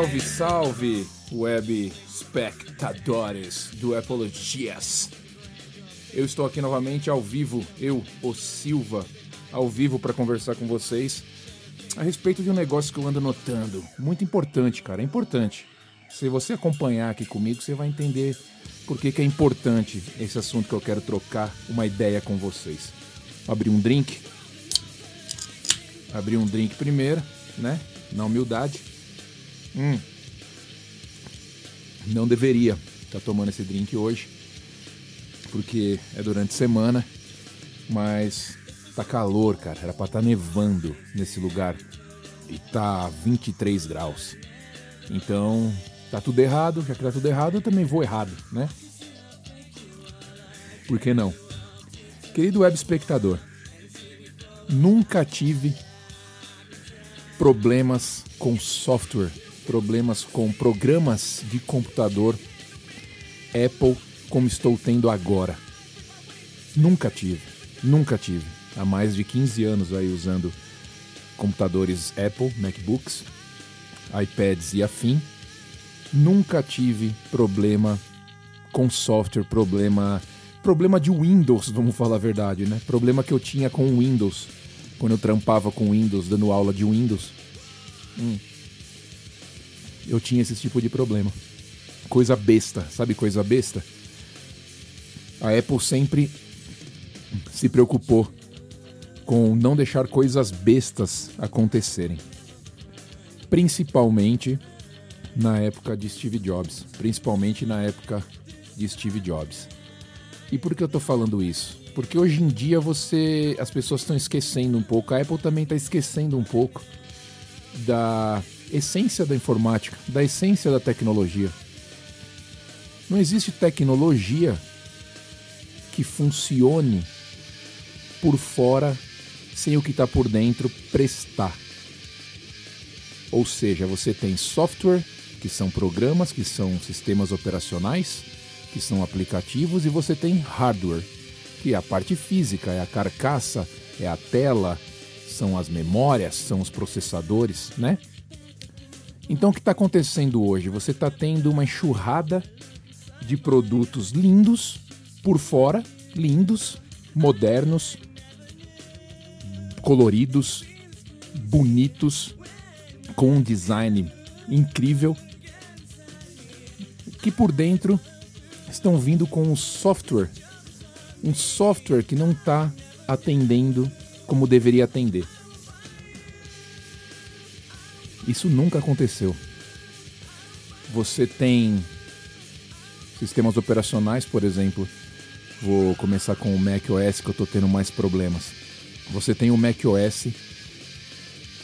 Salve, salve, web espectadores do Apologias. Eu estou aqui novamente ao vivo, eu, o Silva, ao vivo para conversar com vocês a respeito de um negócio que eu ando notando. Muito importante, cara, é importante. Se você acompanhar aqui comigo, você vai entender por que, que é importante esse assunto que eu quero trocar uma ideia com vocês. Abrir um drink. Abrir um drink primeiro, né? Na humildade. Hum. Não deveria estar tá tomando esse drink hoje, porque é durante semana, mas tá calor, cara. Era pra estar tá nevando nesse lugar e tá 23 graus. Então, tá tudo errado. Já que tá tudo errado, eu também vou errado, né? Por que não? Querido web espectador, nunca tive problemas com software, problemas com programas de computador Apple como estou tendo agora. Nunca tive, nunca tive. Há mais de 15 anos aí usando computadores Apple, MacBooks, iPads e afim. Nunca tive problema com software, problema problema de Windows, vamos falar a verdade, né? Problema que eu tinha com Windows, quando eu trampava com Windows, dando aula de Windows. Hum. Eu tinha esse tipo de problema. Coisa besta, sabe coisa besta? A Apple sempre se preocupou com não deixar coisas bestas acontecerem. Principalmente na época de Steve Jobs. Principalmente na época de Steve Jobs. E por que eu estou falando isso? Porque hoje em dia você, as pessoas estão esquecendo um pouco, a Apple também está esquecendo um pouco da essência da informática, da essência da tecnologia. Não existe tecnologia que funcione por fora sem o que está por dentro prestar. Ou seja, você tem software, que são programas, que são sistemas operacionais, que são aplicativos, e você tem hardware, que é a parte física, é a carcaça, é a tela, são as memórias, são os processadores, né? Então o que está acontecendo hoje? Você está tendo uma enxurrada de produtos lindos por fora, lindos, modernos, coloridos, bonitos, com um design incrível, que por dentro estão vindo com um software, um software que não está atendendo como deveria atender. Isso nunca aconteceu. Você tem sistemas operacionais, por exemplo. Vou começar com o Mac OS que eu estou tendo mais problemas. Você tem o Mac OS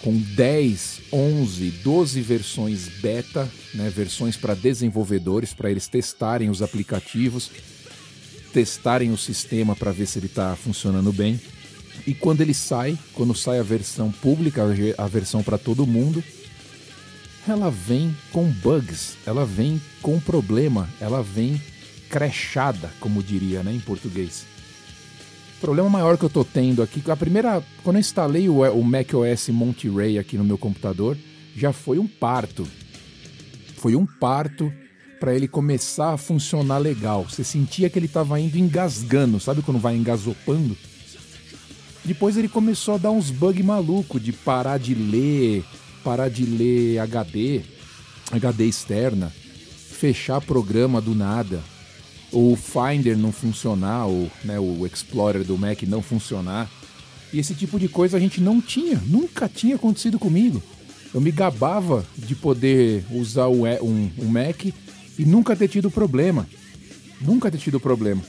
com 10, 11, 12 versões beta, né, versões para desenvolvedores, para eles testarem os aplicativos, testarem o sistema para ver se ele está funcionando bem. E quando ele sai, quando sai a versão pública, a versão para todo mundo, ela vem com bugs, ela vem com problema, ela vem crashada, como diria né, em português. O problema maior que eu tô tendo aqui, a primeira, quando eu instalei o, o macOS Monterey aqui no meu computador, já foi um parto. Foi um parto para ele começar a funcionar legal. Você sentia que ele estava indo engasgando, sabe quando vai engasopando? Depois ele começou a dar uns bugs maluco de parar de ler, parar de ler HD, HD externa, fechar programa do nada o Finder não funcionar, ou né, o Explorer do Mac não funcionar. E esse tipo de coisa a gente não tinha, nunca tinha acontecido comigo. Eu me gabava de poder usar um, um Mac e nunca ter tido problema. Nunca ter tido problema.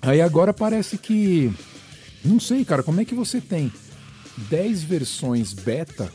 Aí agora parece que. Não sei, cara, como é que você tem 10 versões beta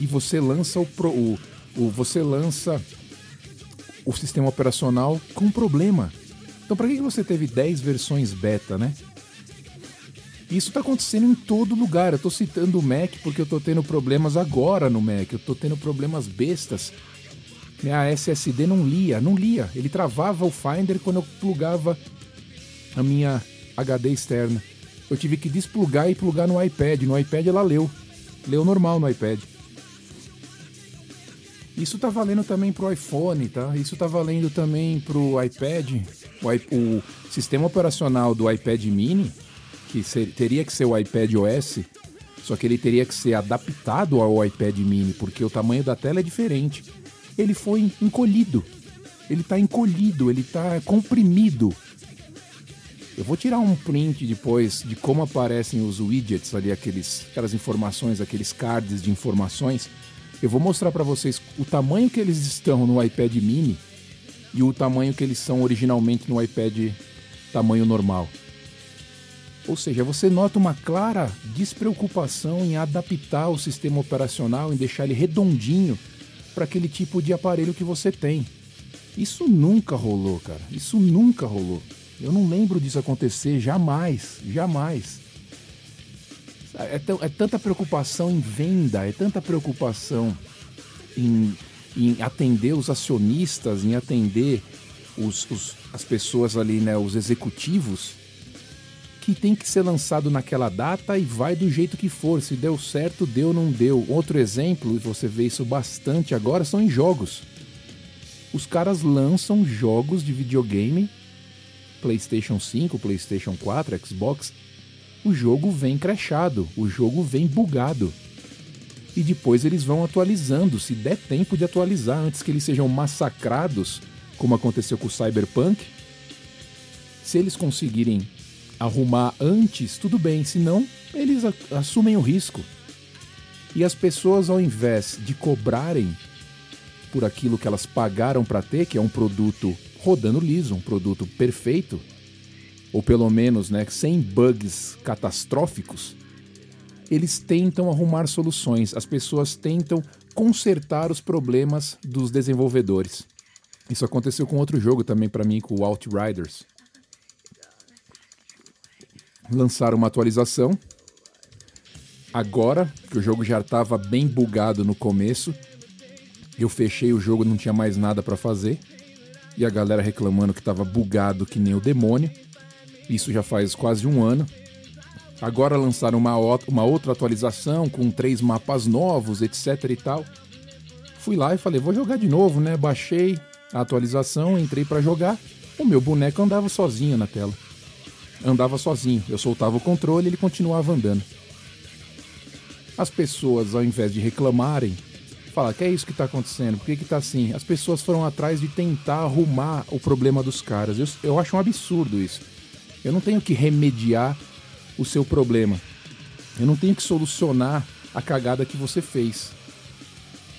e você lança o, Pro, o, o você lança o sistema operacional com problema. Então, para que você teve 10 versões beta, né? Isso está acontecendo em todo lugar. Eu estou citando o Mac porque eu estou tendo problemas agora no Mac. Eu estou tendo problemas bestas. Minha SSD não lia, não lia. Ele travava o Finder quando eu plugava a minha HD externa. Eu tive que desplugar e plugar no iPad. No iPad ela leu. Leu normal no iPad. Isso tá valendo também pro iPhone, tá? Isso tá valendo também pro iPad. O, o sistema operacional do iPad mini, que teria que ser o iPad OS, só que ele teria que ser adaptado ao iPad mini, porque o tamanho da tela é diferente. Ele foi encolhido. Ele tá encolhido, ele tá comprimido. Eu vou tirar um print depois de como aparecem os widgets ali, aqueles, aquelas informações, aqueles cards de informações eu vou mostrar para vocês o tamanho que eles estão no iPad mini e o tamanho que eles são originalmente no iPad tamanho normal. Ou seja, você nota uma clara despreocupação em adaptar o sistema operacional, em deixar ele redondinho para aquele tipo de aparelho que você tem. Isso nunca rolou, cara. Isso nunca rolou. Eu não lembro disso acontecer jamais, jamais. É, é tanta preocupação em venda, é tanta preocupação em, em atender os acionistas, em atender os, os, as pessoas ali, né, os executivos, que tem que ser lançado naquela data e vai do jeito que for. Se deu certo, deu, não deu. Outro exemplo, e você vê isso bastante agora, são em jogos. Os caras lançam jogos de videogame, PlayStation 5, PlayStation 4, Xbox, o jogo vem crashado, o jogo vem bugado. E depois eles vão atualizando, se der tempo de atualizar antes que eles sejam massacrados, como aconteceu com o Cyberpunk. Se eles conseguirem arrumar antes, tudo bem, senão eles assumem o risco. E as pessoas, ao invés de cobrarem por aquilo que elas pagaram para ter, que é um produto rodando liso, um produto perfeito, ou pelo menos né, sem bugs catastróficos, eles tentam arrumar soluções, as pessoas tentam consertar os problemas dos desenvolvedores. Isso aconteceu com outro jogo também para mim, com o Outriders. Lançaram uma atualização. Agora, que o jogo já estava bem bugado no começo, eu fechei o jogo, não tinha mais nada para fazer. E a galera reclamando que estava bugado que nem o demônio. Isso já faz quase um ano. Agora lançaram uma, uma outra atualização com três mapas novos, etc e tal. Fui lá e falei, vou jogar de novo, né? Baixei a atualização, entrei para jogar. O meu boneco andava sozinho na tela. Andava sozinho. Eu soltava o controle e ele continuava andando. As pessoas, ao invés de reclamarem, falar que é isso que está acontecendo, por que, que tá assim? As pessoas foram atrás de tentar arrumar o problema dos caras. Eu, eu acho um absurdo isso. Eu não tenho que remediar o seu problema. Eu não tenho que solucionar a cagada que você fez.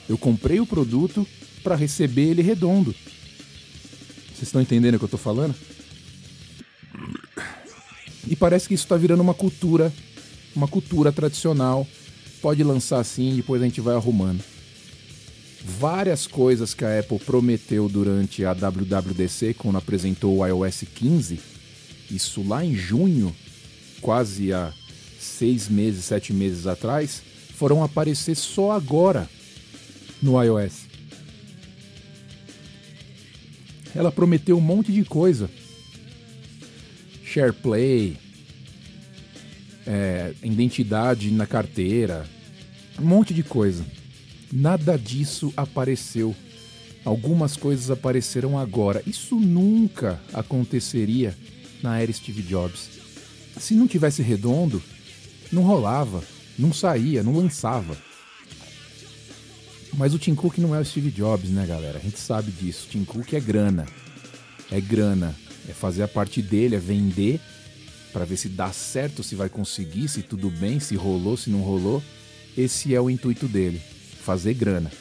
Eu comprei o produto para receber ele redondo. Vocês estão entendendo o que eu estou falando? E parece que isso está virando uma cultura, uma cultura tradicional. Pode lançar assim, depois a gente vai arrumando. Várias coisas que a Apple prometeu durante a WWDC, quando apresentou o iOS 15, isso lá em junho, quase há seis meses, sete meses atrás, foram aparecer só agora no iOS. Ela prometeu um monte de coisa. SharePlay, é, identidade na carteira, um monte de coisa. Nada disso apareceu. Algumas coisas apareceram agora. Isso nunca aconteceria na era Steve Jobs. Se não tivesse redondo, não rolava, não saía, não lançava. Mas o Tim Cook não é o Steve Jobs, né, galera? A gente sabe disso. Tim Cook é grana. É grana. É fazer a parte dele, é vender para ver se dá certo, se vai conseguir, se tudo bem, se rolou, se não rolou. Esse é o intuito dele, fazer grana.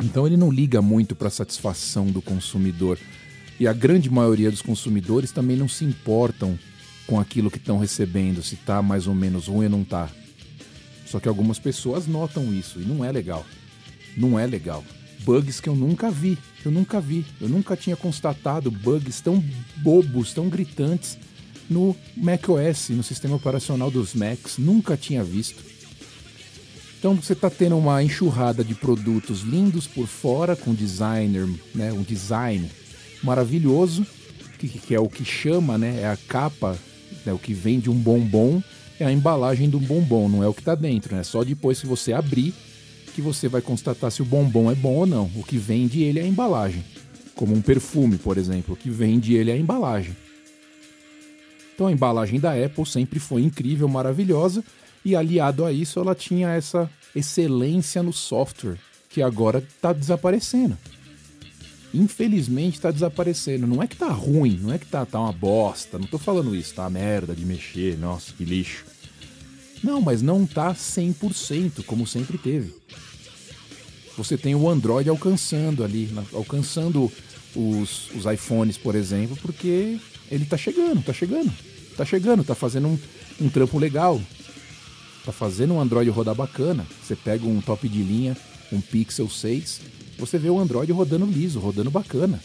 Então ele não liga muito para a satisfação do consumidor. E a grande maioria dos consumidores também não se importam com aquilo que estão recebendo, se está mais ou menos ruim ou não está. Só que algumas pessoas notam isso e não é legal. Não é legal. Bugs que eu nunca vi, eu nunca vi. Eu nunca tinha constatado bugs tão bobos, tão gritantes no macOS, no sistema operacional dos Macs. Nunca tinha visto. Então você está tendo uma enxurrada de produtos lindos por fora, com designer, né, um design maravilhoso, que, que é o que chama, né? É a capa, né, o que vem de um bombom, é a embalagem do bombom, não é o que está dentro, né? Só depois que você abrir que você vai constatar se o bombom é bom ou não. O que vende ele é a embalagem. Como um perfume, por exemplo, o que vende ele é a embalagem. Então a embalagem da Apple sempre foi incrível, maravilhosa, e aliado a isso ela tinha essa excelência no software, que agora está desaparecendo. Infelizmente está desaparecendo. Não é que tá ruim, não é que tá, tá uma bosta. Não tô falando isso, tá merda de mexer, nossa, que lixo. Não, mas não tá 100% como sempre teve. Você tem o Android alcançando ali, alcançando os, os iPhones, por exemplo, porque ele tá chegando, tá chegando, tá chegando, tá fazendo um, um trampo legal, tá fazendo um Android rodar bacana. Você pega um top de linha, um Pixel 6, você vê o Android rodando liso, rodando bacana.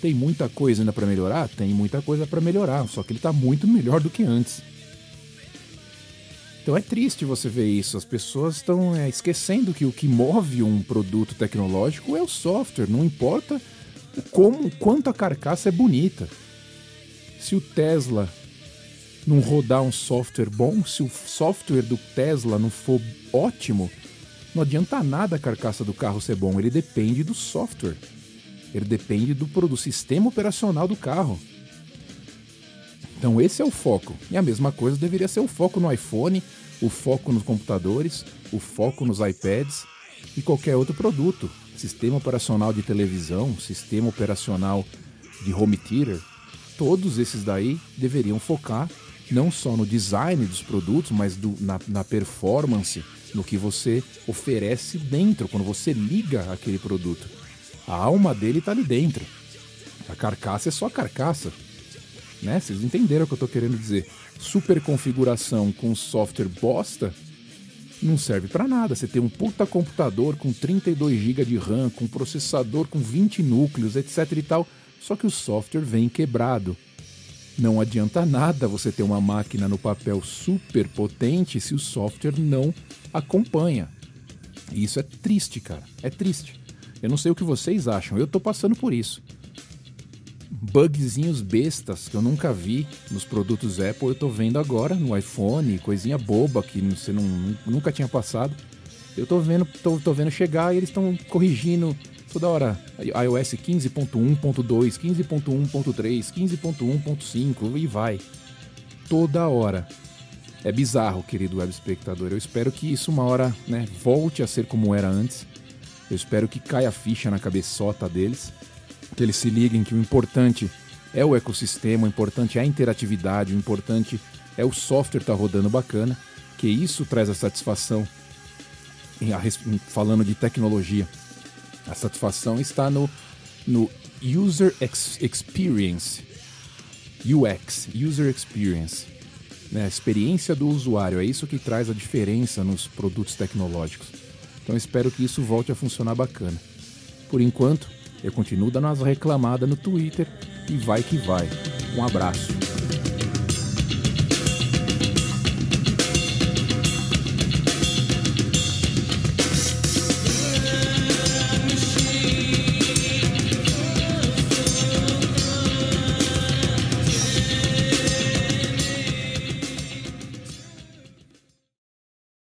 Tem muita coisa ainda para melhorar? Tem muita coisa para melhorar, só que ele está muito melhor do que antes. Então é triste você ver isso. As pessoas estão é, esquecendo que o que move um produto tecnológico é o software. Não importa como, quanto a carcaça é bonita. Se o Tesla não rodar um software bom, se o software do Tesla não for ótimo, não adianta nada a carcaça do carro ser bom, ele depende do software. Ele depende do, do sistema operacional do carro. Então esse é o foco. E a mesma coisa deveria ser o foco no iPhone, o foco nos computadores, o foco nos iPads e qualquer outro produto. Sistema operacional de televisão, sistema operacional de home theater, todos esses daí deveriam focar não só no design dos produtos, mas do, na, na performance, no que você oferece dentro, quando você liga aquele produto. A alma dele está ali dentro. A carcaça é só a carcaça. Né? Vocês entenderam o que eu estou querendo dizer. Super configuração com software bosta não serve para nada. Você tem um puta computador com 32 GB de RAM, com processador com 20 núcleos, etc e tal, só que o software vem quebrado. Não adianta nada você ter uma máquina no papel super potente se o software não acompanha. E isso é triste, cara. É triste. Eu não sei o que vocês acham, eu tô passando por isso. Bugzinhos bestas que eu nunca vi nos produtos Apple, eu tô vendo agora no iPhone, coisinha boba que você não, nunca tinha passado. Eu tô vendo, tô, tô vendo chegar e eles estão corrigindo toda hora iOS 15.1.2, 15.1.3, 15.1.5 e vai. Toda hora. É bizarro, querido web espectador. Eu espero que isso uma hora né, volte a ser como era antes. Eu espero que caia a ficha na cabeçota deles. Que eles se liguem que o importante é o ecossistema, o importante é a interatividade, o importante é o software estar tá rodando bacana. Que isso traz a satisfação falando de tecnologia. A satisfação está no, no User ex Experience. UX, User Experience. Né? A experiência do usuário. É isso que traz a diferença nos produtos tecnológicos. Então espero que isso volte a funcionar bacana. Por enquanto, eu continuo dando as reclamadas no Twitter e vai que vai. Um abraço.